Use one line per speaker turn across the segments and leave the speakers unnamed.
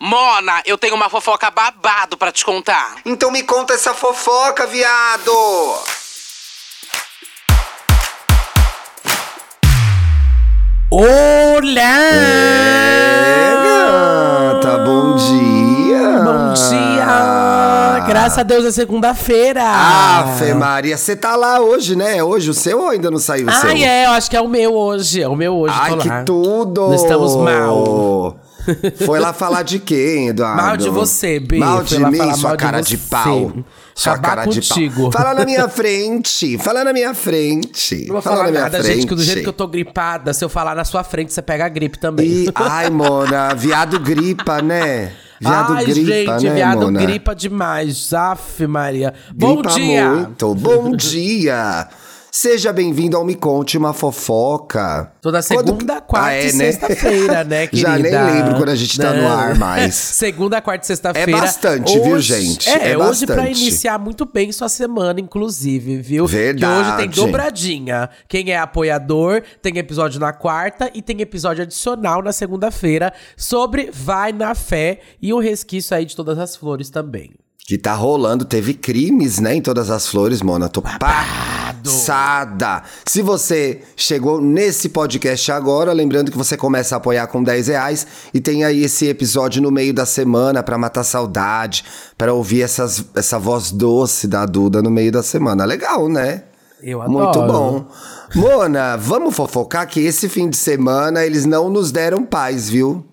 Mona, eu tenho uma fofoca babado pra te contar.
Então me conta essa fofoca, viado!
Olá!
É, gata, bom dia!
Bom dia! Graças a Deus é segunda-feira!
Ave Maria, você tá lá hoje, né? É hoje o seu ou ainda não saiu o seu?
Ai, é, eu acho que é o meu hoje. É o meu hoje,
Ai, que tudo!
Não estamos mal.
Foi lá falar de quem, Eduardo?
Mal de você, Bi.
Mal de mim,
falar
sua
de
cara de,
você.
pau. Sua
Acabar
cara de
contigo.
pau. Fala na minha frente. Fala na minha frente.
Não vou
Fala
falar
na minha
nada,
frente.
gente, que do jeito que eu tô gripada, se eu falar na sua frente, você pega a gripe também.
E, ai, Mona, viado gripa, né? Viado
Ai,
gripa,
gente,
né,
viado
Mona?
gripa demais. Aff, Maria. Bom
Gripa
dia!
muito. Bom dia. Seja bem-vindo ao Me Conte Uma Fofoca.
Toda segunda, quarta
Ah, é,
e
né?
sexta-feira, né, querida?
Já nem lembro quando a gente tá no
Não.
ar mais.
segunda, quarta e sexta-feira.
É bastante, viu,
Hoje-
gente?
É,
É
hoje pra
bastante.
iniciar muito bem sua semana, inclusive, viu?
Verdade.
Que hoje tem dobradinha. Quem é apoiador tem episódio na quarta e tem episódio adicional na segunda-feira sobre Vai na Fé e o resquício aí de todas as flores também.
Que tá rolando, teve crimes, né, em todas as flores, Mona. Tô passada. Se você chegou nesse podcast agora, lembrando que você começa a apoiar com 10 reais e tem aí esse episódio no meio da semana pra matar saudade, pra ouvir essas, essa voz doce da Duda no meio da semana. Legal, né?
Eu adoro.
Muito bom. Mona, vamos fofocar que esse fim de semana eles não nos deram paz, viu?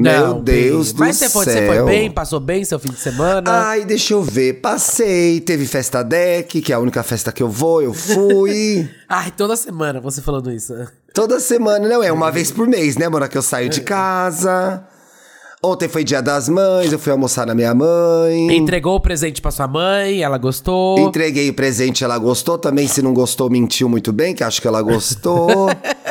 Meu
Não,
Deus do
Mas
céu.
foi, você foi bem? Passou bem seu fim de semana?
Ai, deixa eu ver. Passei, teve festa deck, que é a única festa que eu vou, eu fui.
Ai, toda semana você falando isso.
Toda semana, não é uma vez por mês, né, Mona, que eu saio de casa. Ontem foi dia das mães, eu fui almoçar na minha mãe.
Entregou o presente pra sua mãe, ela gostou.
Entreguei o presente, ela gostou também. Se não gostou, mentiu muito bem, que acho que ela gostou.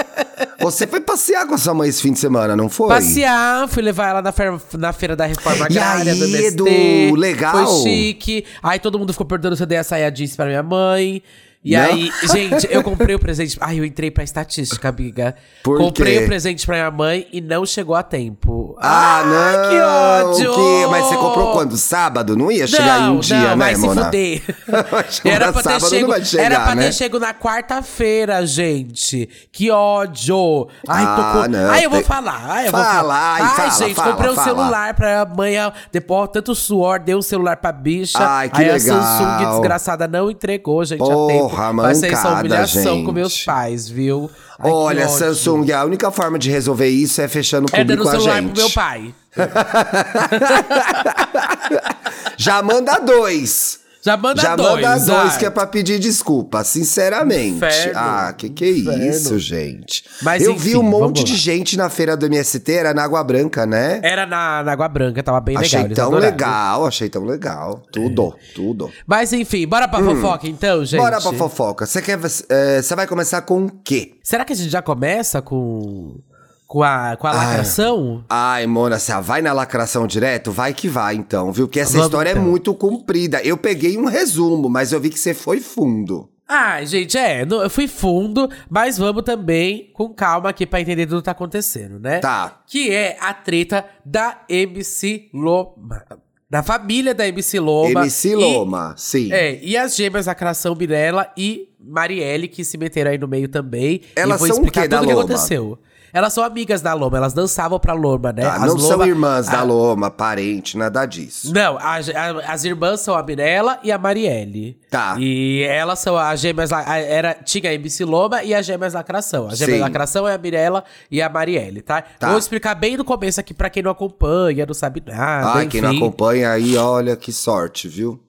Você foi passear com a sua mãe esse fim de semana, não foi?
Passear, fui levar ela na feira, na feira da Reforma
E
Agrária do
aí,
MST.
Edu, legal?
Foi chique. Aí todo mundo ficou perguntando se eu dei a saia jeans pra minha mãe. E
Não?
aí, gente, eu comprei o presente. Ai, eu entrei pra estatística, amiga.
Por
comprei
quê?
o presente pra minha mãe e não chegou a tempo.
Ah,
Ai,
não!
que ódio!
que- Mas você comprou quando? Sábado? Não ia chegar em um
não,
dia,
não,
né,
vai
Mona?
se fuder. Era pra ter chego,
não chegar,
era pra
né?
ter chego na quarta-feira, gente. Que ódio. Ai,
Ah,
tô com...
não,
Ai, eu vou falar. Ai, eu vou
Fala,
falar.
ai, fala,
gente,
fala,
comprei um
fala.
celular pra amanhã. Depois, tanto suor, dei um celular pra bicha.
Ai, que
aí
legal.
a Samsung desgraçada não entregou, gente, a
Porra,
ser essa
mancada,
humilhação com
gente.
meus pais, viu? Ai,
Olha. Samsung, a única forma de resolver isso é fechando o
É
público
dando o
a
celular
gente.
pro meu pai.
Já manda dois.
Já manda
Já
dois.
manda dois que é pra pedir desculpa, sinceramente.
Inferno.
Ah, que que é
Inferno.
isso, gente?
Mas
Eu
enfim,
vi um monte de gente na feira do MST, era na Água Branca, né?
Era na, na Água Branca, tava bem
achei
legal. eles
tão legal, achei tão legal. Tudo, tudo.
Mas enfim, bora pra fofoca então, gente.
Hum. Bora pra fofoca. Você quer. eh, Você vai começar com o quê?
Será que a gente já começa com, com a, com a lacração?
Ai, Mona, você vai na lacração direto? Vai que vai, então, viu? Porque essa
Vamos,
história
então.
é muito comprida. Eu peguei um resumo, mas eu vi que você foi fundo.
Ah, gente, é, eu fui fundo, mas vamos também com calma aqui pra entender tudo que tá acontecendo, né?
Tá.
Que é a treta da MC Loma. Da família da MC Loma.
MC
e-
Loma, sim.
É, e as gêmeas Lacração Mirella e Marielle, que se meteram aí no meio também.
Elas
e vou
são o
explicar
quê da
tudo o que
Loma?
aconteceu. Elas são amigas da Loma, elas dançavam pra Loma, né? As
não são
Loma-
irmãs da
a-
Loma, parente, nada disso.
Não, a- a- as irmãs são a Mirella e a Marielle.
Tá.
E elas são as gêmeas. Era, tinha a MC Loma e as gêmeas Lacração. A gêmeas
Sim.
Lacração é a Mirella e a Marielle, tá?
Tá.
Vou explicar bem no começo aqui pra quem não acompanha, não sabe nada.
Ai, quem não
enfim.
acompanha aí, olha que sorte, viu?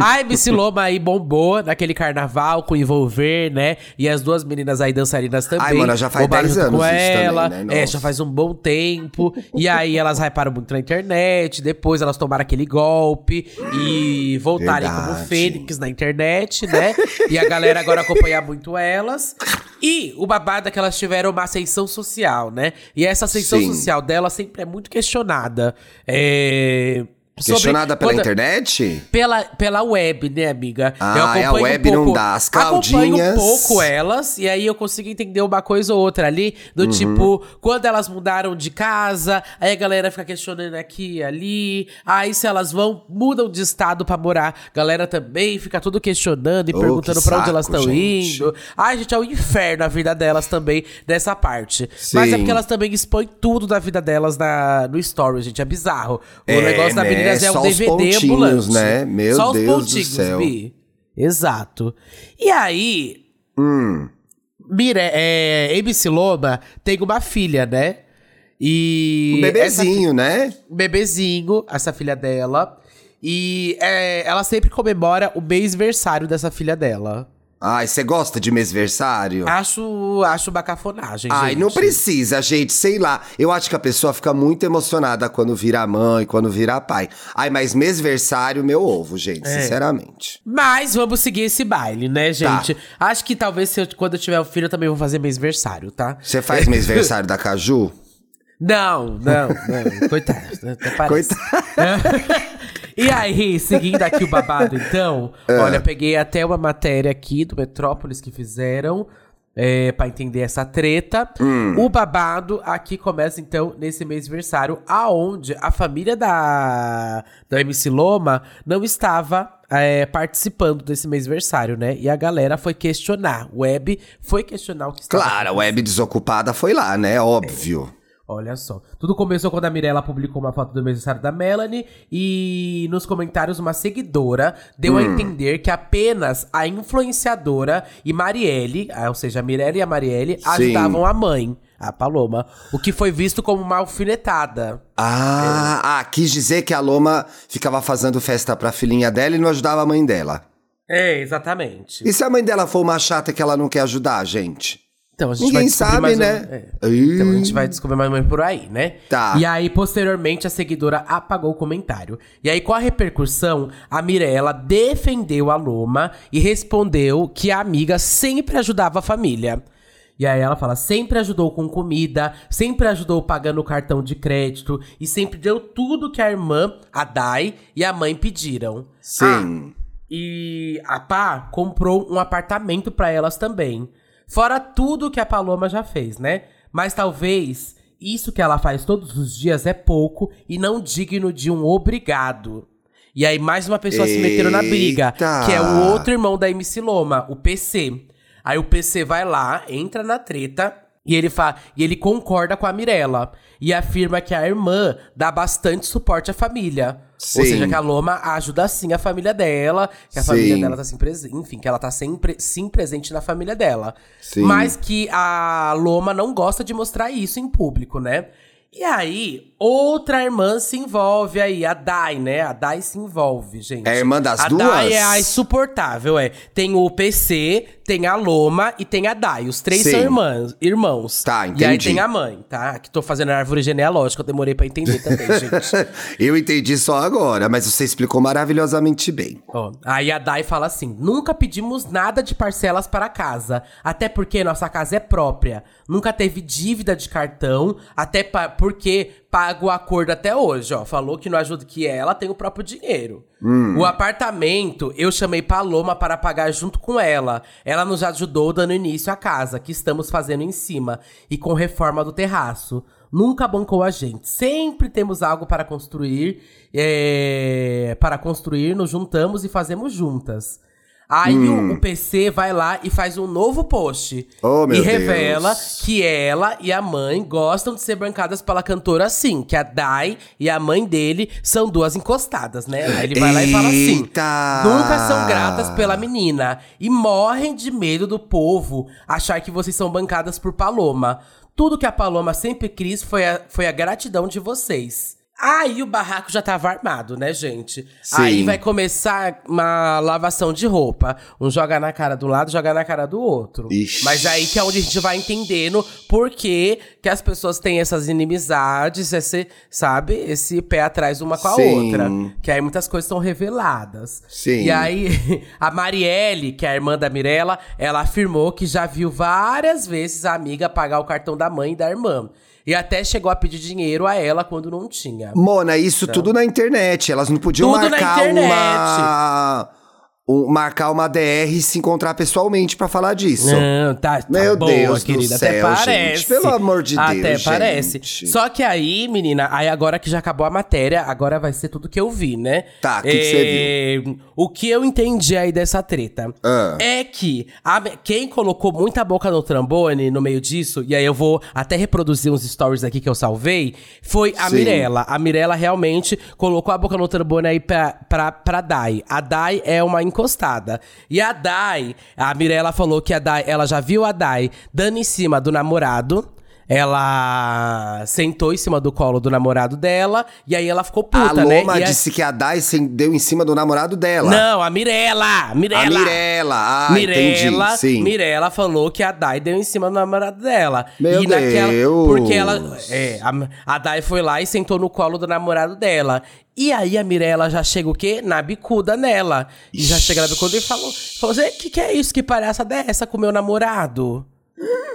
A MC Loma aí bombou naquele carnaval com envolver, né? E as duas meninas aí dançarinas também.
Ai, mano, já faz
bombaram
10
junto
anos
com
isso também,
ela.
né?
É, já faz um bom tempo. e aí elas hyparam muito na internet. Depois elas tomaram aquele golpe e voltarem como fênix na internet, né? E a galera agora acompanha muito elas. E o babado é que elas tiveram uma ascensão social, né? E essa ascensão
Sim.
social dela sempre é muito questionada. É
Questionada pela
quando-
internet?
Pela, pela web, né, amiga?
Ah, é, a web não dá. As
Acompanho um pouco elas, e aí eu consigo entender uma coisa ou outra ali, do
Uhum.
tipo, quando elas mudaram de casa, aí a galera fica questionando aqui e ali, aí se elas vão, mudam de estado pra morar, a galera também fica tudo questionando e
Oh,
perguntando
que
pra onde elas
saco,
estão indo. Ai, gente, é um inferno a vida delas também, dessa parte. Mas é
Sim.
porque elas também expõem tudo da vida delas na, no story, gente, é bizarro. O
É,
negócio da
né?
Meninas é
Só os
DVD ambulante.
né? Meu
Só os
Deus do
pontinhos,
céu.
Bi. Exato. E aí,
Hum.
Mire, é, MC tem uma filha, né? E.
Um bebezinho, né?
um bebezinho, essa filha dela. E é, ela sempre comemora o mês-versário dessa filha dela.
Ai, você gosta de mêsversário?
Acho, acho uma cafonagem,
Ai,
gente.
não precisa, gente, sei lá. Eu acho que a pessoa fica muito emocionada quando vira mãe, quando vira pai. Ai, mas mêsversário, meu ovo, gente,
É.
sinceramente.
Mas vamos seguir esse baile,
Tá.
né, gente? Acho que talvez se eu- quando eu tiver um filho eu também vou fazer mês-versário, tá?
Você faz mêsversário da Caju?
Não, não, não. Coitado. Até parece.
Coitado.
E aí, seguindo aqui o babado, então,
É.
olha, peguei até uma matéria aqui do Metrópolis que fizeram. É, para entender essa treta.
Hum.
O babado aqui começa, então, nesse mês-versário, aonde a família da, da MC Loma não estava é, participando desse mês-versário, né? E a galera foi questionar. O Web foi questionar o que estava
Claro, a web desocupada foi lá, né? Óbvio.
Olha só. Tudo começou quando a Mirella publicou uma foto do aniversário da Melanie e nos comentários uma seguidora deu
Hum.
a entender que apenas a influenciadora e Marielle, ah, ou seja, a Mirella e a Marielle, ajudavam a mãe, a Paloma, o que foi visto como uma alfinetada.
Ah, ah, quis dizer que a Loma ficava fazendo festa pra filhinha dela e não ajudava a mãe dela.
É, exatamente.
E se a mãe dela for uma chata que ela não quer ajudar, gente?
Então, a gente
Ninguém
vai descobrir
sabe,
mais
né?
ou- é. Então a gente vai descobrir mais menos por aí, né?
Tá.
E aí, posteriormente, a seguidora apagou o comentário. E aí, com a repercussão, a Mirella defendeu a Loma e respondeu que a amiga sempre ajudava a família. E aí ela fala, sempre ajudou com comida, sempre ajudou pagando o cartão de crédito e sempre deu tudo que a irmã, a Dai e a mãe pediram.
Sim.
E a Pá comprou um apartamento pra elas também. Fora tudo que a Paloma já fez, né? Mas talvez isso que ela faz todos os dias é pouco e não digno de um obrigado. E aí mais uma pessoa se metendo na briga,
Eita!
que é o outro irmão da MC Loma, o PC. Aí o PC vai lá, entra na treta e ele fa e ele concorda com a Mirella e afirma que a irmã dá bastante suporte à família. Ou
Sim.
seja, que a Loma ajuda sim a família dela, que a
Sim.
família dela tá sempre presente, enfim, que ela tá sempre sim presente na família dela.
Sim.
Mas que a Loma não gosta de mostrar isso em público, né? E aí, outra irmã se envolve aí, a Dai, né? A Dai se envolve, gente.
É a irmã das
a
duas?
Dai é a insuportável, é. Tem o PC, tem a Loma e tem a Dai. Os três
Sim.
são irmãs, irmãos.
Tá,
E aí
entendi.
tem a mãe, tá? Que tô fazendo a árvore genealógica, eu demorei pra entender também, gente.
Eu entendi só agora, mas você explicou maravilhosamente bem.
Ó, aí a Dai fala assim: nunca pedimos nada de parcelas para casa, até porque nossa casa é própria. Nunca teve dívida de cartão, até porque paga o acordo até hoje, ó. Falou que não ajuda que ela tem o próprio dinheiro. O apartamento eu chamei Paloma para pagar junto com ela. Ela nos ajudou dando início à casa, que estamos fazendo em cima, e com reforma do terraço. Nunca bancou a gente. Sempre temos algo para construir. é, para construir, nos juntamos e fazemos juntas. Aí o, o PC vai lá e faz um novo post.
Oh, meu
e revela
Deus.
que ela e a mãe gostam de ser bancadas pela cantora sim. Que a Dai e a mãe dele são duas encostadas, né? Aí ele vai lá e fala assim:
Eita!
Nunca são gratas pela menina. E morrem de medo do povo achar que vocês são bancadas por Paloma. Tudo que a Paloma sempre quis foi a, foi a gratidão de vocês. Aí o barraco já tava armado, né, gente?
Sim.
Aí vai começar uma lavação de roupa. Um joga na cara do lado, joga na cara do outro.
Ixi.
Mas aí que é onde a gente vai entendendo por que, que as pessoas têm essas inimizades, esse, sabe? Esse pé atrás uma com a
Sim.
outra. Que aí muitas coisas são reveladas.
Sim.
E aí, a Marielle, que é a irmã da Mirella, ela afirmou que já viu várias vezes a amiga pagar o cartão da mãe e da irmã. E até chegou a pedir dinheiro a ela quando não tinha.
Mona, isso tudo na internet. Elas não podiam
Tudo na
marcar
internet.
uma. Um- marcar uma DR e se encontrar pessoalmente pra falar disso.
Não, tá, tá
Meu
boa,
Deus do
querida. Até
céu,
parece.
gente. Pelo amor de
Até
Deus,
parece.
gente.
Só que aí, menina, aí agora que já acabou a matéria, agora vai ser tudo que eu vi, né?
Tá, o que que você
viu? O que eu entendi aí dessa treta
Ah.
é que a- quem colocou muita boca no trambone no meio disso, e aí eu vou até reproduzir uns stories aqui que eu salvei, foi a
Sim.
Mirella. A Mirella realmente colocou a boca no trambone aí pra, pra, pra Dai. A Dai é uma encostada. E a Dai, a Mirella falou que a Dai, ela já viu a Dai dando em cima do namorado. Ela sentou em cima do colo do namorado dela, e aí ela ficou puta,
a
né?
Loma
E a-
disse que a Dai deu em cima do namorado dela.
Não, a Mirella!
A
Mirella!
Mirella. Ah,
Mirella,
entendi. Sim.
Mirella falou que a Dai deu em cima do namorado dela.
Meu
e naquela,
Deus.
Porque ela. É, a, a Dai foi lá e sentou no colo do namorado dela. E aí a Mirella já chega o quê? Na bicuda nela. E já chega na bicuda e falou: falou assim, que que é isso? Que palhaçada é essa com meu namorado?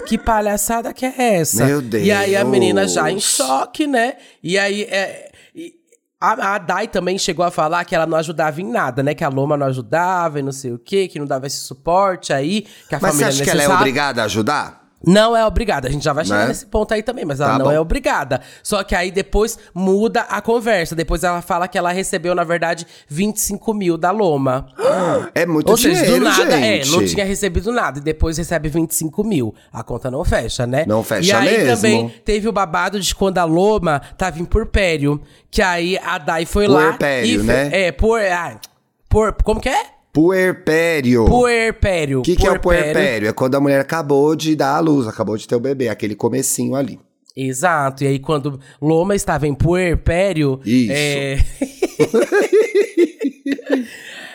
Que palhaçada que é essa?
Meu
E aí a menina já em
Deus.
choque, né? E aí. É, e- a, a Dai também chegou a falar que ela não ajudava em nada, né? Que a Loma não ajudava e não sei o quê, que não dava esse suporte aí, que a
Mas você
família
acha que ela é obrigada a ajudar?
Não é obrigada, a gente já vai chegar
Né?
nesse ponto aí também, mas ela
Tá
não
bom.
é obrigada. Só que aí depois muda a conversa. Depois ela fala que ela recebeu, na verdade, 25 mil da Loma.
É muito
Ou seja,
dinheiro,
do nada, é,
gente.
não tinha recebido nada. E depois recebe 25 mil. A conta não fecha, né?
Não fecha
E aí
mesmo.
também teve o babado de quando a Loma tava em Purpério. Que aí a Dai foi lá. E fe-
né?
É, por. ah, por como que é?
Puerpério.
Puerpério.
O que, que é o puerpério? É quando a mulher acabou de dar à luz, acabou de ter o bebê, aquele comecinho ali.
Exato. E aí, quando Loma estava em puerpério.
Isso.
é,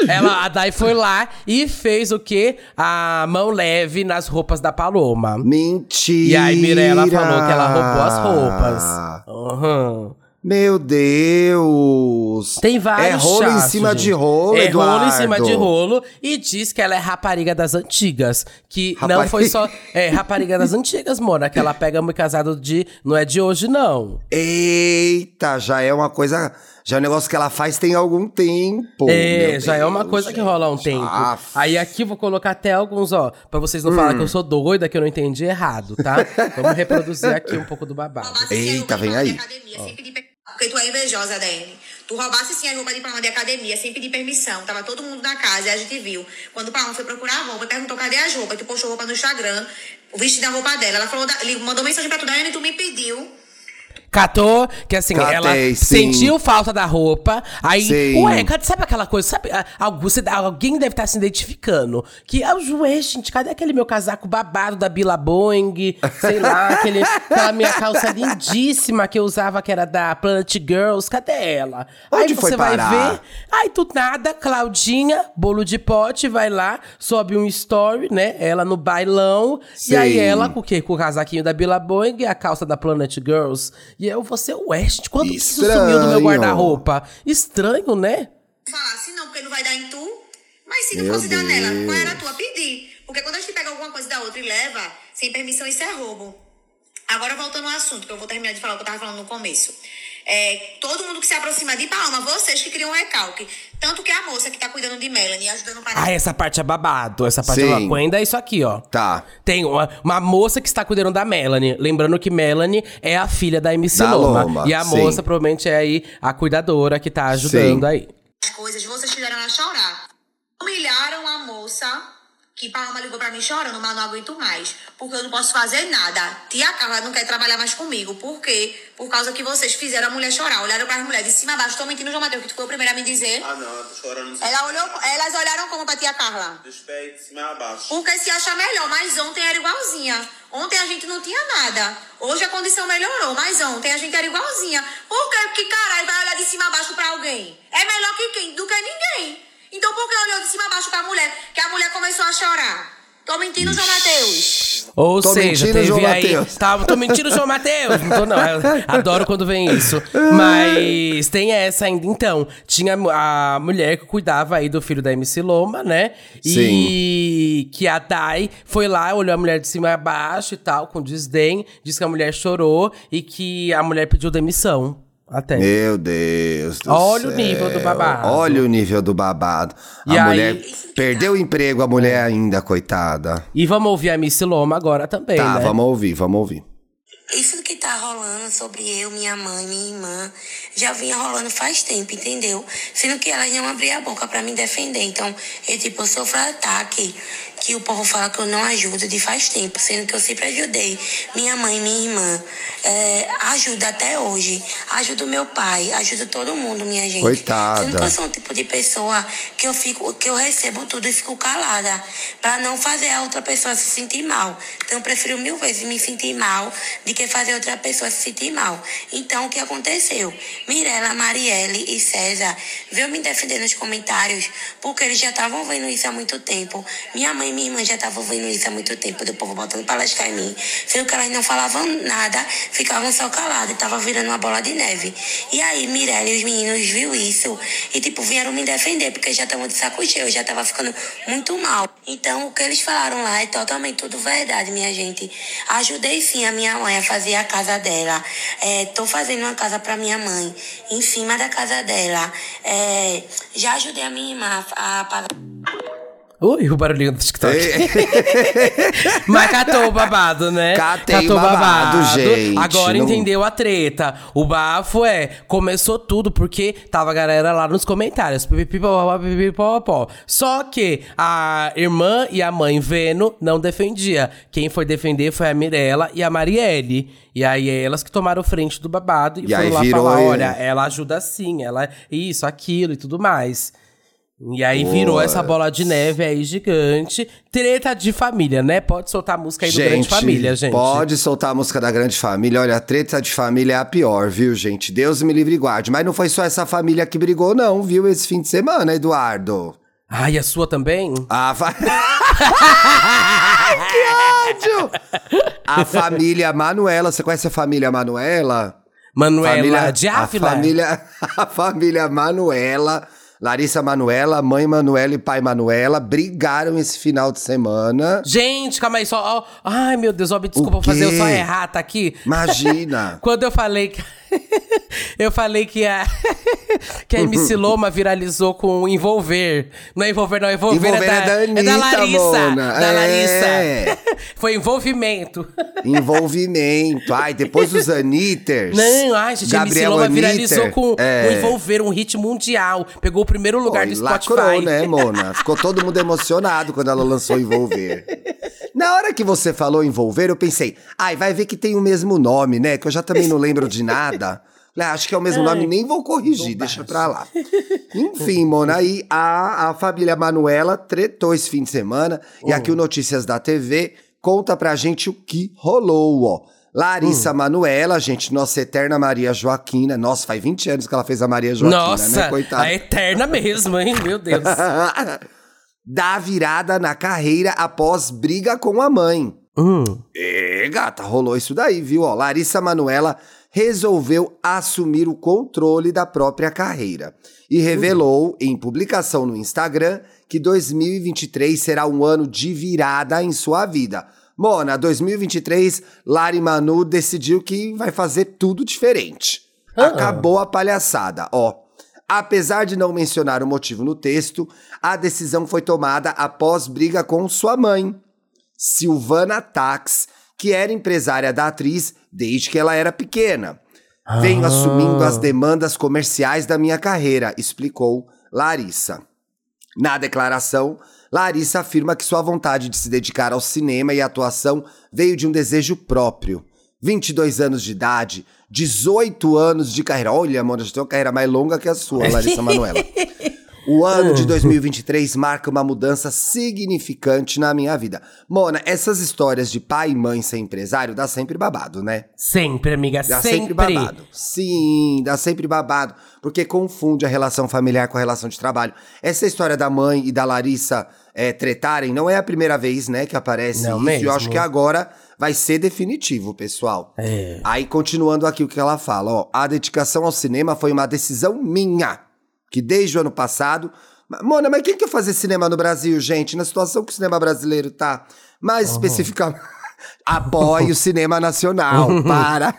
Ela, a Dai foi lá e fez o quê? A mão leve nas roupas da Paloma.
Mentira!
E aí, Mirella falou que ela roubou as roupas. Aham.
Meu Deus!
Tem vários
É rolo em
chachos,
cima
gente.
de rolo,
É
Eduardo.
rolo em cima de rolo. E diz que ela é rapariga das antigas. Que não
Rapariga.
foi só... É, rapariga das antigas, Mona. Que ela pega muito casado de... Não é de hoje, não.
Eita, já é uma coisa. Já é um negócio que ela faz tem algum tempo.
É,
meu
já é uma
Deus,
coisa que rola há um tempo.
Aff.
Aí aqui eu vou colocar até alguns, ó, pra vocês não falarem que eu sou doida, que eu não entendi errado, tá? Vamos reproduzir aqui um pouco do babado.
Roubasse
Eita, vem aí.
de academia, sem pedir per- Porque tu é invejosa, Dani. Tu roubasse sim as roupas de Palma de academia, sem pedir permissão. Tava todo mundo na casa e a gente viu. Quando o Palma foi procurar a roupa, perguntou cadê as roupas. Tu postou roupa no Instagram, o vestido da roupa dela. Ela falou, da- mandou mensagem pra tu, Dani, tu me pediu.
Catou, que assim,
Catei,
ela
sim.
sentiu falta da roupa. Aí,
Sim.
ué, sabe aquela coisa? Sabe, alguém deve estar se identificando. Que, ah, ué, gente, cadê aquele meu casaco babado da Bila Boeing? Sei lá, aquele, aquela minha calça lindíssima que eu usava, que era da Planet Girls. Cadê ela?
Onde
aí
foi
você vai ver. Aí tu nada, Claudinha, bolo de pote, vai lá, sobe um story, né? Ela no bailão. E aí
Sim.
ela com o quê? Com o casaquinho da Billa Boeing e a calça da Planet Girls. E eu vou ser, gente, quando que isso
Estranho.
sumiu do meu guarda-roupa? Estranho, né?
Falasse não, porque não vai dar em tu. Mas se não
Meu
fosse dar nela,
Deus.
qual era a tua? Pedir. Porque quando a gente pega alguma coisa da outra e leva, sem permissão, isso é roubo. Agora, voltando ao assunto, que eu vou terminar de falar o que eu tava falando no começo. É, todo mundo que se aproxima de Palma, vocês que criam um recalque. Tanto que a moça que tá cuidando de Melanie, ajudando o
Ah, essa parte é babado. Essa parte é
Sim.
babado. Ainda é isso aqui, ó.
Tá.
Tem uma, uma moça que está cuidando da Melanie. Lembrando que Melanie é a filha da MC
Da
Loma.
Loma,
E a
sim.
moça provavelmente é aí a cuidadora que tá ajudando
Sim.
aí.
as coisas, vocês fizeram ela chorar. Humilharam a moça que Palma ligou pra mim chorando, mas não aguento mais. Porque eu não posso fazer nada. Tia Carla não quer trabalhar mais comigo. Por quê? Por causa que vocês fizeram a mulher chorar. Olharam para as mulheres de cima a baixo. Tô mentindo, João Mateus, que tu foi o primeiro a me dizer.
Ah, não, eu tô chorando de
Ela olhou, elas olharam como pra tia Carla.
dos pés de cima a baixo.
Porque se acha melhor, mas ontem era igualzinha. Ontem a gente não tinha nada. Hoje a condição melhorou, mas ontem a gente era igualzinha. Por quê? Porque caralho vai olhar de cima a baixo pra alguém. É melhor que quem? Do que ninguém. Então por que olhou de cima a baixo pra mulher? Que a mulher começou a chorar. Tô mentindo, João Mateus.
Ou
Tô
seja,
mentindo,
teve
João
aí.
Mateus.
Tá, tô mentindo, João Matheus! Não tô, não. Eu adoro quando vem isso. Mas tem essa ainda, então. Tinha a mulher que cuidava aí do filho da MC Loma, né? E que a Dai foi lá, olhou a mulher de cima a baixo e tal, com desdém. Disse que a mulher chorou e que a mulher pediu demissão. Até.
Meu Deus do
Olha o
céu.
nível do babado.
Olha o nível do babado.
E
a
aí-
mulher perdeu o emprego, a mulher ainda, coitada.
E vamos ouvir a Miss Loma agora também,
Tá,
né?
vamos ouvir, vamos ouvir.
Isso que tá rolando sobre eu, minha mãe, minha irmã, já vinha rolando faz tempo, entendeu? Sendo que elas não abriam a boca pra me defender. Então, eu, tipo, eu sofro ataque que o povo fala que eu não ajudo de faz tempo, sendo que eu sempre ajudei minha mãe minha irmã. É, ajuda até hoje. Ajudo meu pai, ajudo todo mundo, minha gente.
Coitada.
Sendo que eu sou um tipo de pessoa que eu fico, que eu recebo tudo e fico calada. Pra não fazer a outra pessoa se sentir mal. Então eu prefiro mil vezes me sentir mal do que fazer outra pessoa se sentir mal. Então o que aconteceu? Mirella, Marielle e César veio me defender nos comentários porque eles já estavam vendo isso há muito tempo. Minha mãe e minha irmã já estavam vendo isso há muito tempo, do povo botando lascar em mim. Sendo que elas não falavam nada, ficavam só caladas, tava virando uma bola de neve. E aí Mirella e os meninos viu isso e tipo vieram me defender porque já estavam de saco cheio, já tava ficando muito mal. Então o que eles falaram lá é totalmente tudo verdade, minha gente. Ajudei sim a minha mãe a fazer a casa dela. É, tô fazendo uma casa pra minha mãe em cima da casa dela. É, já ajudei a minha irmã a pagar.
Ui, o barulhinho do TikTok. Mas catou o babado, né?
Catei
catou
o babado, gente.
Agora
Não-
entendeu a treta. O bafo é, começou tudo porque tava a galera lá nos comentários. Só que a irmã e a mãe vendo não defendia. Quem foi defender foi a Mirella e a Marielle. E aí elas que tomaram frente do babado e,
E
foram lá falar,
ele.
olha, ela ajuda sim, ela isso, aquilo e tudo mais. E aí virou
Boa.
essa bola de neve aí gigante. Treta de família, né? Pode soltar a música aí do Grande Família, gente.
Pode soltar a música da Grande Família. Olha, a treta de família é a pior, viu, gente? Deus me livre e guarde. Mas não foi só essa família que brigou, não, viu, esse fim de semana, Eduardo.
Ai, a sua também?
A fa... que ódio! A família Manuela, você conhece a família Manuela?
Manuela de
a
Ávila?
família, a família Manuela, Larissa Manuela, mãe Manuela e pai Manuela brigaram esse final de semana.
Gente, calma aí, só. ó. Ai, meu Deus, ó, me desculpa fazer eu só errar, tá aqui.
Imagina.
Quando eu falei que. eu falei que a. que a MC Loma viralizou com envolver. Não é envolver, não, envolver,
Envolver
é, da,
é da
é da
Anitta,
Larissa.
Mona.
Da
É.
Larissa. Foi envolvimento.
Envolvimento. Ai, depois dos Anitters.
Não, ai, gente, a MC
Gabriel
Loma viralizou com
é.
um envolver, um hit mundial. Pegou o primeiro lugar
Oi,
do Spotify.
lacrou, né, Mona? Ficou todo mundo emocionado quando ela lançou Envolver. Na hora que você falou Envolver, eu pensei, ai, vai ver que tem o mesmo nome, né? Que eu já também não lembro de nada. Ah, acho que é o mesmo nome, nem vou corrigir, deixa pra lá. Enfim, Mona, aí a, a família Manuela tretou esse fim de semana. E aqui o Notícias da TV conta pra gente o que rolou, ó. Larissa Manuela, gente, nossa eterna Maria Joaquina. Nossa, faz 20 anos que ela fez a Maria Joaquina,
Nossa,
né? Coitada.
a eterna mesmo, hein? Meu Deus.
Dá virada na carreira após briga com a mãe.
Hum.
É, gata, rolou isso daí, viu? Ó, Larissa Manuela resolveu assumir o controle da própria carreira e revelou em publicação no Instagram que 2023 será um ano de virada em sua vida. Mona, 2023, Lari Manu decidiu que vai fazer tudo diferente. Acabou a palhaçada, ó. Apesar de não mencionar o motivo no texto, a decisão foi tomada após briga com sua mãe, Silvana Tax, que era empresária da atriz desde que ela era pequena. Venho assumindo as demandas comerciais da minha carreira, explicou Larissa. Na declaração, Larissa afirma que sua vontade de se dedicar ao cinema e atuação veio de um desejo próprio. 22 anos de idade, 18 anos de carreira. Olha, amor, já tem uma carreira mais longa que a sua, Larissa Manoela. O ano de 2023 marca uma mudança significante na minha vida. Mona, essas histórias de pai e mãe ser empresário dá sempre babado, né?
Sempre, amiga,
Dá
sempre.
sempre babado. Sim, dá sempre babado. Porque confunde a relação familiar com a relação de trabalho. Essa história da mãe e da Larissa é, tretarem, não é a primeira vez, né, que aparece
Não
isso. E eu acho
mesmo.
que agora vai ser definitivo, pessoal.
É.
Aí, continuando aqui o que ela fala, ó. A dedicação ao cinema foi uma decisão minha, que desde o ano passado. Mona, mas quem quer fazer cinema no Brasil, gente? Na situação que o cinema brasileiro tá, mais especificamente. Apoie o cinema nacional, para.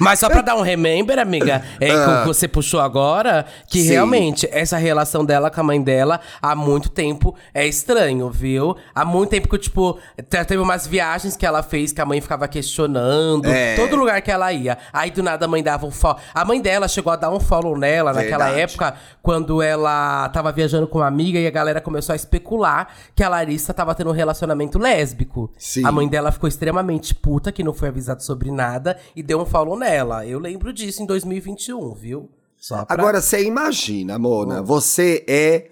Mas só pra dar um remember, amiga, é
Ah.
que você puxou agora, que
Sim.
realmente essa relação dela com a mãe dela há muito tempo é estranho, viu? Há muito tempo que, tipo, te- teve umas viagens que ela fez que a mãe ficava questionando,
É.
todo lugar que ela ia. Aí do nada a mãe dava um follow. A mãe dela chegou a dar um follow nela naquela
Verdade.
época, quando ela tava viajando com uma amiga e a galera começou a especular que a Larissa tava tendo um relacionamento lésbico.
Sim.
A mãe dela ficou extremamente puta, que não foi avisada sobre nada, e deu um follow nela. Eu lembro disso em 2021, viu? Pra...
Agora, você imagina, Mona, você é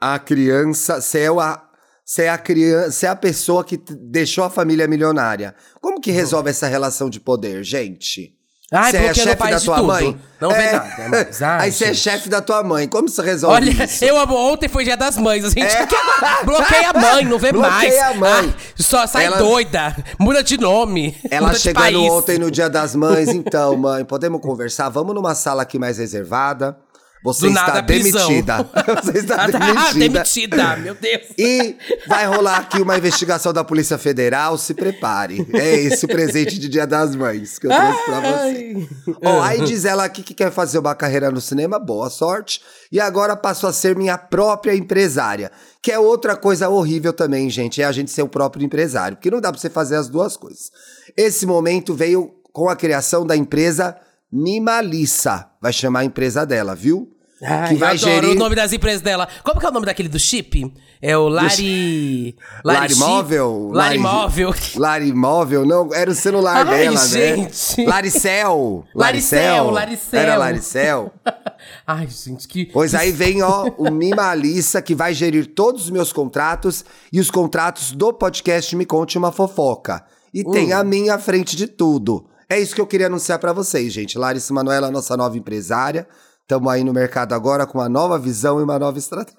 a criança, você é a. Você é a criança, você é a pessoa que deixou a família milionária. Como que resolve essa relação de poder, gente?
Ai,
Você é
bloqueia
chefe da
de
tua
tudo.
mãe?
Não vê
É.
nada, mas, ai,
Aí você é chefe da tua mãe. Como você resolve
Olha,
isso?
eu amo. Ontem foi dia das mães. A gente
É.
bloqueia a mãe, não vê
Bloqueia
mais.
a mãe.
Ai, só sai
Ela-
doida. Muda de nome.
Ela chegando ontem no Dia das Mães, então, mãe, podemos conversar? Vamos numa sala aqui mais reservada. Você
Do
está demitida. Você está
Ah,
demitida.
demitida, meu Deus.
E vai rolar aqui uma investigação da Polícia Federal, se prepare. É esse o presente de Dia das Mães que eu trouxe pra você. Ó, aí diz ela aqui que quer fazer uma carreira no cinema, boa sorte. E agora passou a ser minha própria empresária. Que é outra coisa horrível também, gente, é a gente ser o próprio empresário. Porque não dá pra você fazer as duas coisas. Esse momento veio com a criação da empresa Mimalissa. Vai chamar a empresa dela, viu?
Ai,
que vai
adoro
gerir...
o nome das empresas dela. Como que é o nome daquele do chip? É o Lari...
Lari? Móvel?
Lari Móvel.
Lari Móvel, não, era o celular
Ai,
dela,
gente.
né? Laricel.
Laricel, Laricel.
Era Laricel.
Ai, gente, que...
Pois aí vem, ó, o Mimalissa, que vai gerir todos os meus contratos e os contratos do podcast Me Conte Uma Fofoca. E
Hum.
tem a minha à frente de tudo. É isso que eu queria anunciar pra vocês, gente. Larissa Manoela, nossa nova empresária. Estamos aí no mercado agora com uma nova visão e uma nova estratégia.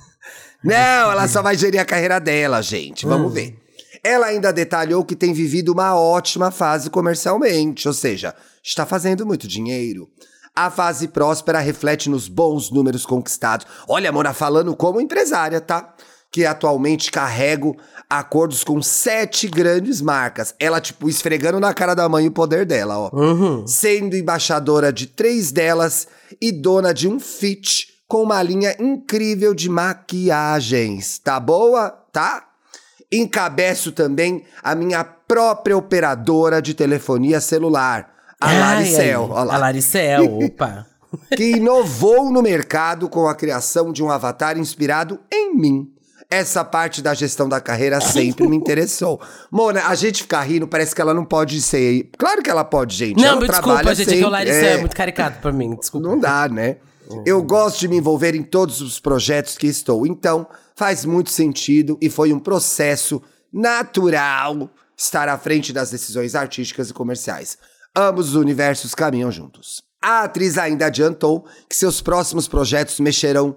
Não, ela só vai gerir a carreira dela, gente. Vamos ver. Ela ainda detalhou que tem vivido uma ótima fase comercialmente, ou seja, está fazendo muito dinheiro. A fase próspera reflete nos bons números conquistados. Olha, Mona, falando como empresária, tá? Que atualmente carrego acordos com sete grandes marcas. Ela, tipo, esfregando na cara da mãe o poder dela, ó. Sendo embaixadora de três delas e dona de um fit com uma linha incrível de maquiagens. Tá boa? Tá? Encabeço também a minha própria operadora de telefonia celular, a
Ai,
Laricel.
ai, A Laricel, opa.
que inovou no mercado com a criação de um avatar inspirado em mim. Essa parte da gestão da carreira sempre me interessou. Mona, a gente ficar rindo, parece que ela não pode ser. Claro que ela pode, gente.
Não,
ela
desculpa, gente, é que o
sempre.
Laricel é.
É,
muito caricato pra mim, desculpa.
Não dá, né? Eu gosto de me envolver em todos os projetos que estou, então faz muito sentido e foi um processo natural estar à frente das decisões artísticas e comerciais. Ambos os universos caminham juntos. A atriz ainda adiantou que seus próximos projetos mexerão,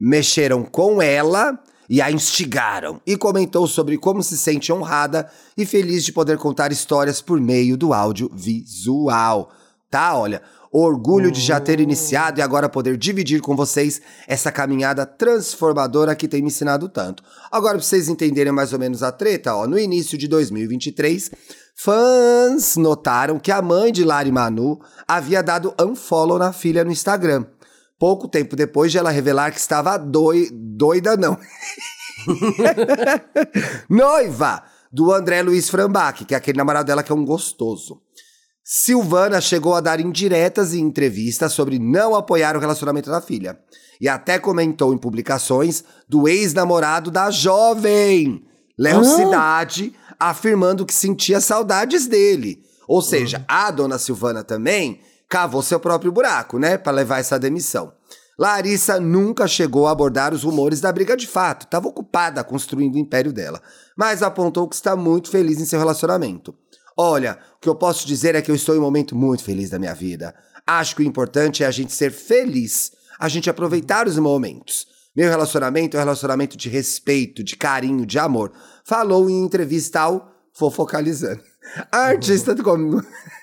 mexeram com ela e a instigaram e comentou sobre como se sente honrada e feliz de poder contar histórias por meio do áudio visual. Tá, olha, orgulho de já ter iniciado e agora poder dividir com vocês essa caminhada transformadora que tem me ensinado tanto. Agora, pra vocês entenderem mais ou menos a treta, ó, no início de 2023, fãs notaram que a mãe de Lari Manu havia dado unfollow na filha no Instagram. Pouco tempo depois de ela revelar que estava doi doida, não. Noiva do André Luiz Frambach, que é aquele namorado dela que é um gostoso. Silvana chegou a dar indiretas em entrevistas sobre não apoiar o relacionamento da filha. E até comentou em publicações do ex-namorado da jovem, Léo Cidade, afirmando que sentia saudades dele. Ou seja, a dona Silvana também cavou seu próprio buraco, né, para levar essa demissão. Larissa nunca chegou a abordar os rumores da briga de fato, estava ocupada construindo o império dela, mas apontou que está muito feliz em seu relacionamento. Olha, o que eu posso dizer é que eu estou em um momento muito feliz da minha vida. Acho que o importante é a gente ser feliz, a gente aproveitar os momentos. Meu relacionamento é um relacionamento de respeito, de carinho, de amor. Falou em entrevista ao Fofocalizando. A artista com-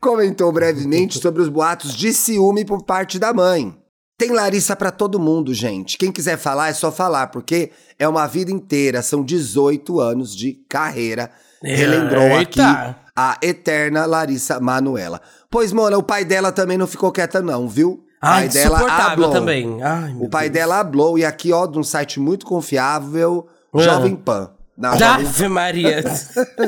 comentou brevemente sobre os boatos de ciúme por parte da mãe. Tem Larissa pra todo mundo, gente. Quem quiser falar é só falar, porque é uma vida inteira, são 18 anos de carreira. Relembrou aqui a eterna Larissa Manuela. Pois, Mona, o pai dela também não ficou quieta não, viu?
Ai,
pai dela hablou.
também. Ai,
O pai
Deus.
dela hablou, e aqui, ó, de um site muito confiável,
Ah.
Jovem Pan. Na
Ave Maria.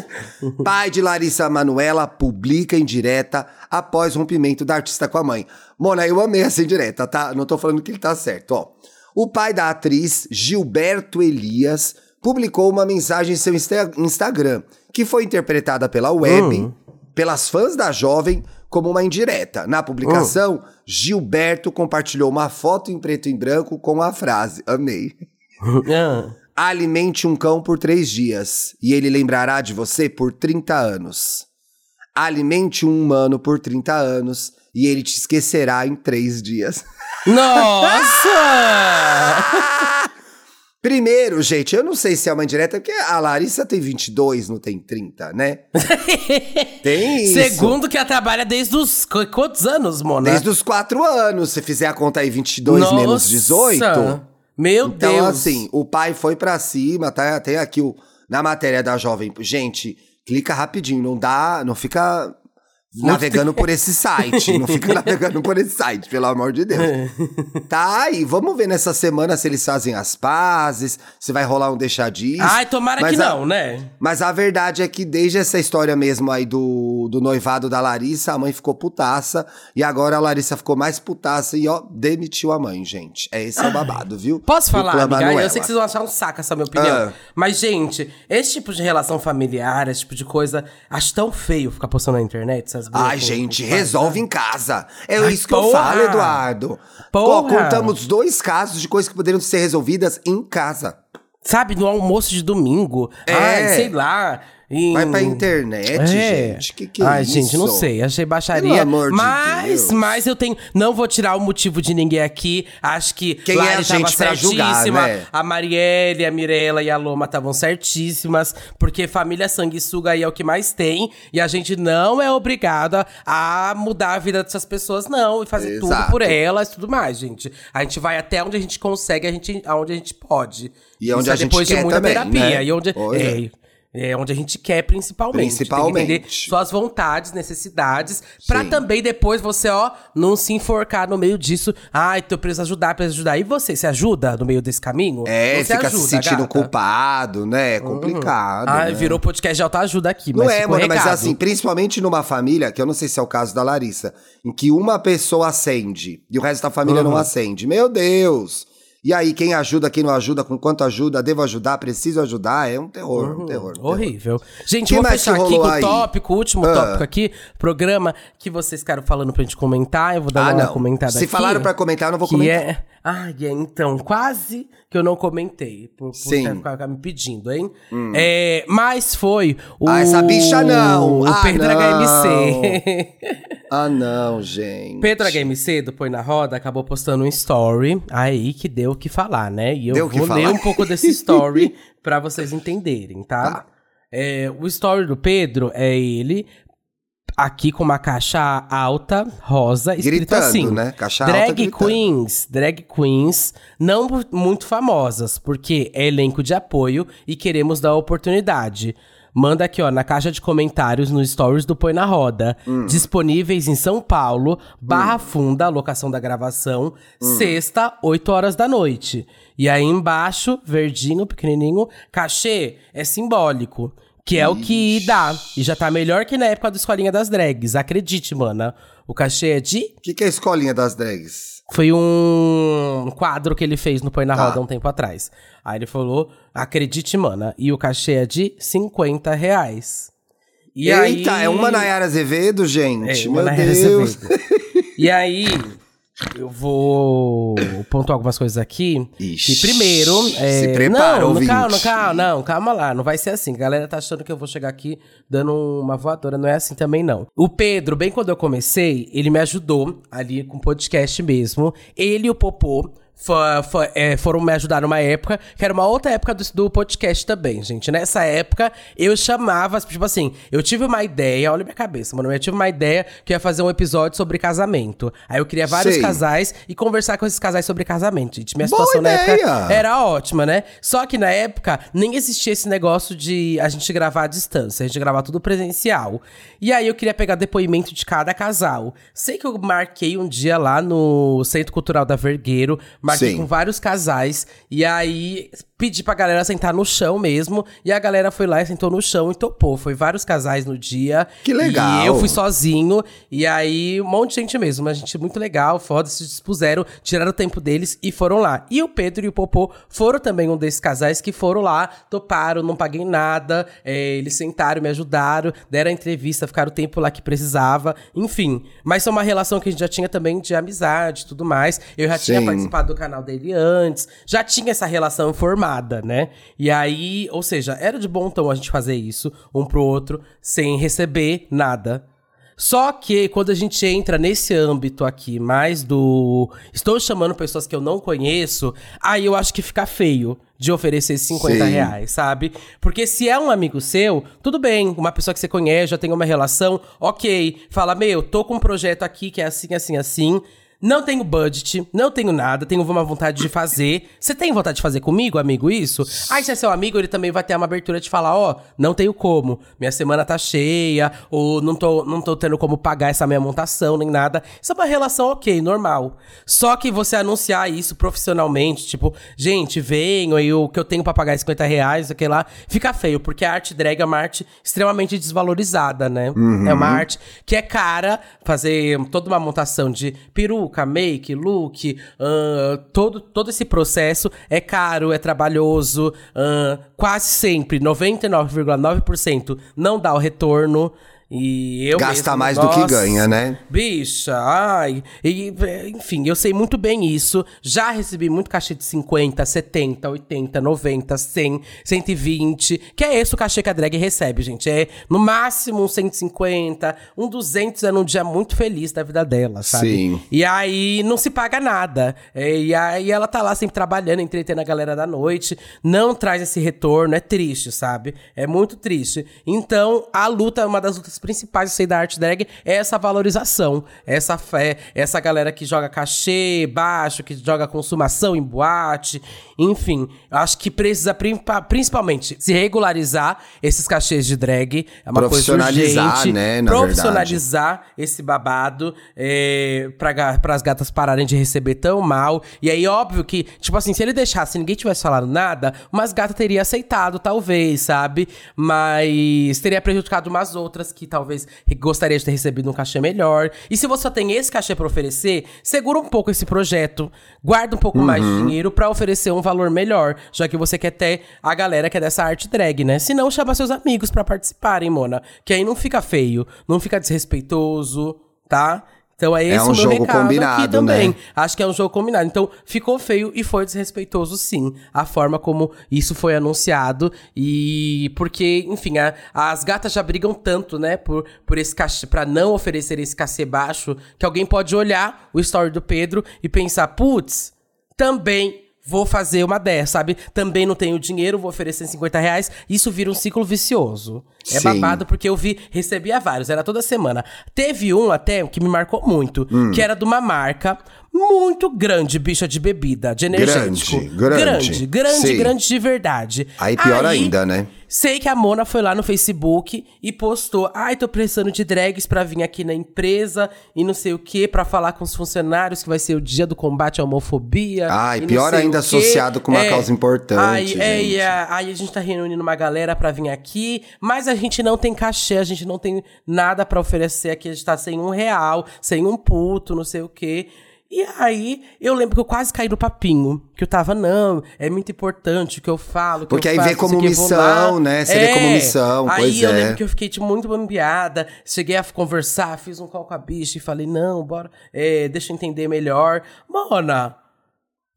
Pai de Larissa Manuela publica em direta após rompimento da artista com a mãe. Mona, eu amei essa indireta, tá? Não tô falando que ele tá certo, ó. O pai da atriz, Gilberto Elias, publicou uma mensagem em seu Insta- Instagram, que foi interpretada pela web, pelas fãs da jovem, como uma indireta. Na publicação, Gilberto compartilhou uma foto em preto e branco com a frase: Amei.
Ah.
Alimente um cão por três dias e ele lembrará de você por 30 anos. Alimente um humano por 30 anos e ele te esquecerá em três dias.
Nossa!
Primeiro, gente, eu não sei se é uma indireta, porque a Larissa tem 22, não tem 30, né? tem isso.
Segundo que ela trabalha desde os qu- quantos anos, Mona?
Desde os 4 anos. Se fizer a conta aí 22 menos
Nossa!
18.
Meu
Então,
Deus.
assim, o pai foi pra cima, tá? Tem aqui o, na matéria da jovem. Gente, clica rapidinho, não dá, não fica navegando por esse site. Não fica navegando por esse site, pelo amor de Deus. Tá aí, vamos ver nessa semana se eles fazem as pazes, se vai rolar um deixar disso.
Ai, tomara
Mas
que
a-
não, né?
Mas a verdade é que desde essa história mesmo aí do, do noivado da Larissa, a mãe ficou putaça. E agora a Larissa ficou mais putaça e, ó, demitiu a mãe, gente. É esse é o babado, viu?
Posso falar,
clã
amiga?
Manuela.
Eu sei que vocês vão achar um saco essa minha opinião.
Ah.
Mas, gente, esse tipo de relação familiar, esse tipo de coisa, acho tão feio ficar postando na internet essas
Ai,
coisas.
gente, resolve em casa. É
Ai,
isso que eu
porra!
falo, Eduardo.
Porra!
Ó, contamos dois casos de coisas que poderiam ser resolvidas em casa.
Sabe, no almoço de domingo.
É.
Ai, sei lá. Em-
Vai pra internet,
É.
gente. Que que é
Ai,
isso?
gente, não sei. Achei baixaria.
Pelo amor de
mas,
Deus.
mas eu tenho. Não vou tirar o motivo de ninguém aqui. Acho que
Quem é a
Lari tava
gente pra julgar,
certíssima.
né?
A Marielle, a Mirella e a Loma estavam certíssimas. Porque família sanguessuga aí é o que mais tem. E a gente não é obrigada a mudar a vida dessas pessoas, não. E fazer tudo
Exato.
por elas e tudo mais, gente. A gente vai até onde a gente consegue, a gente, aonde a gente pode.
E onde
Isso
a
é
gente
depois de
quer
muita
também,
terapia.
né?
E onde,
Olha.
é, é onde a gente quer, principalmente.
Principalmente.
Tem que entender suas vontades, necessidades, pra
Sim.
também depois você, ó, não se enforcar no meio disso. Ai, tô preciso ajudar, preciso ajudar. E você, se ajuda no meio desse caminho?
É, fica
ajuda,
se sentindo
gata?
culpado, né? É complicado.
Ai,
né?
virou podcast de autoajuda aqui,
Não é, mano, mas
recado.
assim, principalmente numa família, que eu não sei se é o caso da Larissa, em que uma pessoa acende e o resto da família
Uhum.
não acende. Meu Deus! E aí, quem ajuda, quem não ajuda, com quanto ajuda, devo ajudar, preciso ajudar, é um terror, um terror. um terror.
Uhum. Horrível. Gente,
Que
vou
mais
fechar aqui com o tópico, o último
Ah.
tópico aqui, programa que vocês ficaram falando pra gente comentar. Eu vou dar
Ah,
uma
não.
comentada
Se
aqui.
falaram pra comentar, eu não vou comentar.
É... Ai, é, então, quase que eu não comentei. Por, por
Sim. Hum.
ficar me pedindo, hein? É, mas foi o.
Ah, essa bicha não.
O
Ah,
Pedro
não.
HMC.
Ah, não, gente.
Pedro HMC do Põe na Roda acabou postando um story aí que deu o que falar, né? E eu
Deu
vou ler um pouco desse story pra vocês entenderem, tá?
Tá.
É, o story do Pedro é ele aqui com uma caixa alta, rosa, escrito
Gritando,
assim.
né? Caixa alta
drag
gritando.
queens, drag queens, não mu- muito famosas, porque é elenco de apoio e queremos dar oportunidade. Manda aqui, ó, na caixa de comentários no stories do Põe na Roda.
Hum.
Disponíveis em São Paulo, Barra Funda, locação da gravação,
Hum.
sexta, 8 horas da noite. E aí embaixo, verdinho, pequenininho, cachê é simbólico. Que é o que dá. E já tá melhor que na época do Escolinha das Drags. Acredite, mana. O cachê é de
O que, que é escolinha das drags?
foi um quadro que ele fez no Põe na
Tá.
Roda um tempo atrás. Aí ele falou, acredite, mana. E o cachê é de 50 reais. E
Eita,
aí...
é uma Nayara Azevedo, gente.
É,
Meu Deus.
E aí, eu vou pontuar algumas coisas aqui.
Ixi,
que primeiro. É...
se prepara,
não, não, calma, calma, não, calma lá. Não vai ser assim. A galera tá achando que eu vou chegar aqui dando uma voadora. Não é assim também, não. O Pedro, bem quando eu comecei, ele me ajudou ali com o podcast mesmo. Ele e o Popô fo- fo- é, foram me ajudar numa época, que era uma outra época do, do podcast também, gente. Nessa época, eu chamava, tipo assim, eu tive uma ideia, olha minha cabeça, mano. Eu tive uma ideia que eu ia fazer um episódio sobre casamento. Aí eu queria vários
Sei.
casais e conversar com esses casais sobre casamento, gente. Minha
Boa
situação na época
ideia!
era ótima, né? Só que na época nem existia esse negócio de a gente gravar à distância, a gente gravar tudo presencial. E aí eu queria pegar depoimento de cada casal. Sei que eu marquei um dia lá no Centro Cultural da Vergueiro, marquei
Sim.
com vários casais, e aí pedi pra galera sentar no chão mesmo, e a galera foi lá e sentou no chão e topou. Foi vários casais no dia.
Que legal!
E eu fui sozinho, e aí um monte de gente mesmo, uma gente muito legal, foda, se dispuseram, tiraram o tempo deles e foram lá. E o Pedro e o Popô foram também um desses casais que foram lá, toparam, não paguei nada, é, eles sentaram, me ajudaram, deram a entrevista, ficaram o tempo lá que precisava, enfim. Mas é uma relação que a gente já tinha também de amizade e tudo mais. Eu já tinha
Sim.
participado do canal dele antes, já tinha essa relação formada, né? E aí, ou seja, era de bom tom a gente fazer isso, um pro outro, sem receber nada. Só que quando a gente entra nesse âmbito aqui, mais do. Estou chamando pessoas que eu não conheço, aí eu acho que fica feio de oferecer 50
Sim.
reais, sabe? Porque se é um amigo seu, tudo bem, uma pessoa que você conhece, já tem uma relação, ok. Fala, meu, tô com um projeto aqui que é assim, assim, assim. Não tenho budget, não tenho nada, tenho uma vontade de fazer. Você tem vontade de fazer comigo, amigo, isso? Aí, se é seu amigo, ele também vai ter uma abertura de falar: Ó, não tenho como, minha semana tá cheia, ou não tô, não tô tendo como pagar essa minha montação, nem nada. Isso é uma relação ok, normal. Só que você anunciar isso profissionalmente, tipo, gente, venham aí o que eu tenho pra pagar é 50 reais, sei lá, fica feio, porque a arte drag é uma arte extremamente desvalorizada, né? É uma arte que é cara, fazer toda uma montação de peruca, make, look, ahn, todo, todo esse processo é caro, é trabalhoso, ahn, quase sempre, 99,9% não dá o retorno. E eu
Gasta
mesmo,
mais do que
nossa,
ganha, né?
Bicha, ai. E, enfim, eu sei muito bem isso. Já recebi muito cachê de 50, 70, 80, 90, 100, 120. Que é esse o cachê que a drag recebe, gente. É no máximo um 150, um 200 é num dia muito feliz da vida dela, sabe?
Sim.
E aí não se paga nada. É, e aí ela tá lá sempre trabalhando, entretendo a galera da noite. Não traz esse retorno. É triste, sabe? É muito triste. Então, a luta, uma das lutas principais eu sei, da arte drag é essa valorização. Essa fé, essa galera que joga cachê baixo, que joga consumação em boate. Enfim, eu acho que precisa principalmente se regularizar esses cachês de drag. É uma coisa
Profissionalizar,
urgente.
né, na
Profissionalizar esse babado é, para as gatas pararem de receber tão mal. E aí, óbvio que, tipo assim, se ele deixasse ninguém tivesse falado nada, umas gatas teria aceitado, talvez, sabe? Mas teria prejudicado umas outras que talvez gostaria de ter recebido um cachê melhor. E se você só tem esse cachê pra oferecer, segura um pouco esse projeto, guarda um pouco mais de dinheiro pra oferecer um valor melhor, já que você quer ter a galera que é dessa arte drag, né? Se não, chama seus amigos pra participarem, Mona. Que aí não fica feio, não fica desrespeitoso, tá? Então é esse
um
o meu
jogo
recado aqui
combinado,
também.
né?
Acho que é um jogo combinado. Então, ficou feio e foi desrespeitoso, sim. A forma como isso foi anunciado. E porque, enfim, a- as gatas já brigam tanto, né? Por, por esse cachê, pra não oferecer esse cachê baixo, que alguém pode olhar o story do Pedro e pensar, putz, também. Vou fazer uma dessa, sabe? Também não tenho dinheiro, vou oferecer 50 reais. Isso vira um ciclo vicioso. É
Sim.
babado porque eu vi, recebia vários, era toda semana. Teve um até que me marcou muito,
Hum.
que era de uma marca muito grande, bicha de bebida, de energético.
Grande, grande.
Grande, grande, grande de verdade.
Aí pior ainda, né?
Sei que a Mona foi lá no Facebook e postou: Ai, tô precisando de drags pra vir aqui na empresa e não sei o que, pra falar com os funcionários que vai ser o dia do combate à homofobia.
Ai,
e
pior ainda
o quê."
associado com uma causa importante,
Aí, é, e a- aí a gente tá reunindo uma galera pra vir aqui, mas a gente não tem cachê, a gente não tem nada pra oferecer aqui, a gente tá sem um real, sem um puto, não sei o quê. E aí, eu lembro que eu quase caí no papinho. Que eu tava, não, é muito importante o que eu falo. que
Porque
eu
aí
faço,
vê como missão, né? Você vê como missão,
Aí
pois
eu
é.
lembro que eu fiquei, tipo, muito bambeada. Cheguei a conversar, fiz um call com a bicha e falei, não, bora, é, deixa eu entender melhor. Mona,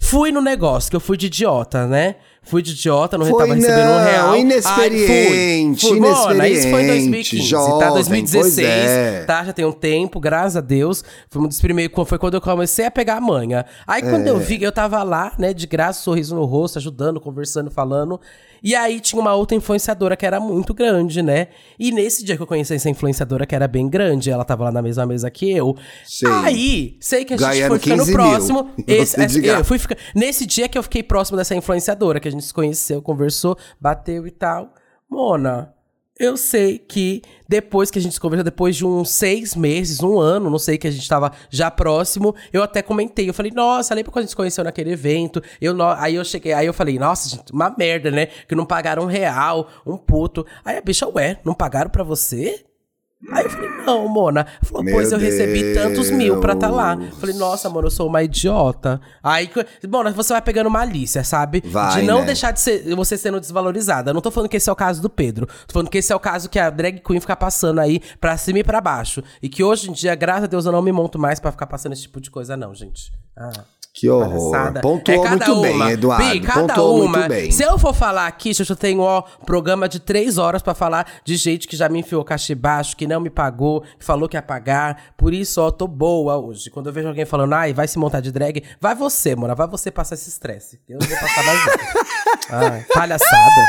Fui no negócio, que eu fui de idiota, né? Fui de idiota, não
Foi
tava recebendo um
não,
real.
inexperiente,
Ai, fui, fui. Mona, isso foi em
inexperiente,
2015,
jovem,
tá?
pois
2016,
é.
tá? Já tem um tempo, graças a Deus. Foi um dos primeiros, foi quando eu comecei a pegar a manha. Aí quando
É.
eu vi, eu tava lá, né, de graça, sorriso no rosto, ajudando, conversando, falando. E aí tinha uma outra influenciadora que era muito grande, né? E nesse dia que eu conheci essa influenciadora que era bem grande, ela tava lá na mesma mesa que eu.
Sei.
Aí, sei que a gente
Ganhando
foi ficando
15 mil.
próximo. Esse, essa- eu fui nesse dia que eu fiquei próximo dessa influenciadora, que a gente se conheceu, conversou, bateu e tal. Mona, eu sei que depois que a gente se conversou, depois de uns seis meses, um ano, não sei, que a gente tava já próximo, eu até comentei. Eu falei, nossa, lembra quando a gente se conheceu naquele evento? Eu, no- Aí eu cheguei, aí eu falei, nossa, gente, uma merda, né? Que não pagaram um real, um puto. Aí a bicha, ué, não pagaram pra você? Aí eu falei, não, Mona. Falou,
Meu
pois eu recebi tantos mil pra tá lá.
Deus.
Eu falei, nossa, mano, eu sou uma idiota. Aí, Mona, você vai pegando malícia, sabe?
Vai,
de não
né?
deixar de ser você sendo desvalorizada. Eu não tô falando que esse é o caso do Pedro. Tô falando que esse é o caso que a drag queen fica passando aí pra cima e pra baixo. E que hoje em dia, graças a Deus, eu não me monto mais pra ficar passando esse tipo de coisa, não, gente. Ah.
Que horror.
Palhaçada.
Pontuou
É cada
muito bem,
uma.
Eduardo.
Bi, cada
Pontuou
uma.
muito bem.
Se eu for falar aqui, gente, eu tenho ó, programa de três horas pra falar de gente que já me enfiou caixa baixo, que não me pagou, que falou que ia pagar. Por isso, ó, tô boa hoje. Quando eu vejo alguém falando, ai, vai se montar de drag, vai você, mora, vai você passar esse estresse. Eu não vou passar mais nada. Ai, palhaçada.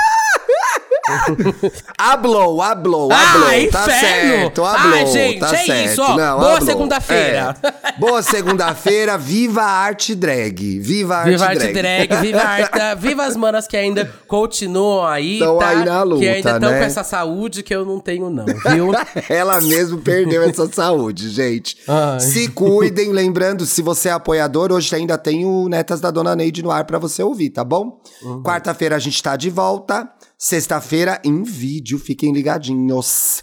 Hablou, hablou,
Ah,
hablou. tá
inferno!
certo.
Ai, gente,
tá
é
certo.
isso, ó.
Não,
Boa segunda-feira.
É. Boa segunda-feira, viva a arte drag. Viva a arte
Viva
drag.
drag, viva a arte, viva as manas que ainda continuam aí,
Tão
tá?
aí na luta,
que ainda estão
né?
com essa saúde que eu não tenho não, viu?
Ela mesmo perdeu essa saúde, gente.
Ai.
Se cuidem, lembrando, se você é apoiador, hoje ainda tem o Netas da Dona Neide no ar pra você ouvir, tá bom?
Uhum.
Quarta-feira a gente tá de volta. Sexta-feira em vídeo, fiquem ligadinhos.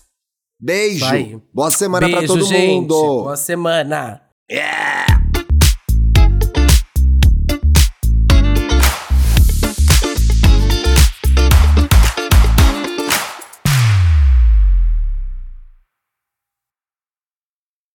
Beijo.
Vai.
Boa semana pra
Beijo,
todo
gente.
mundo.
Boa semana.
Yeah!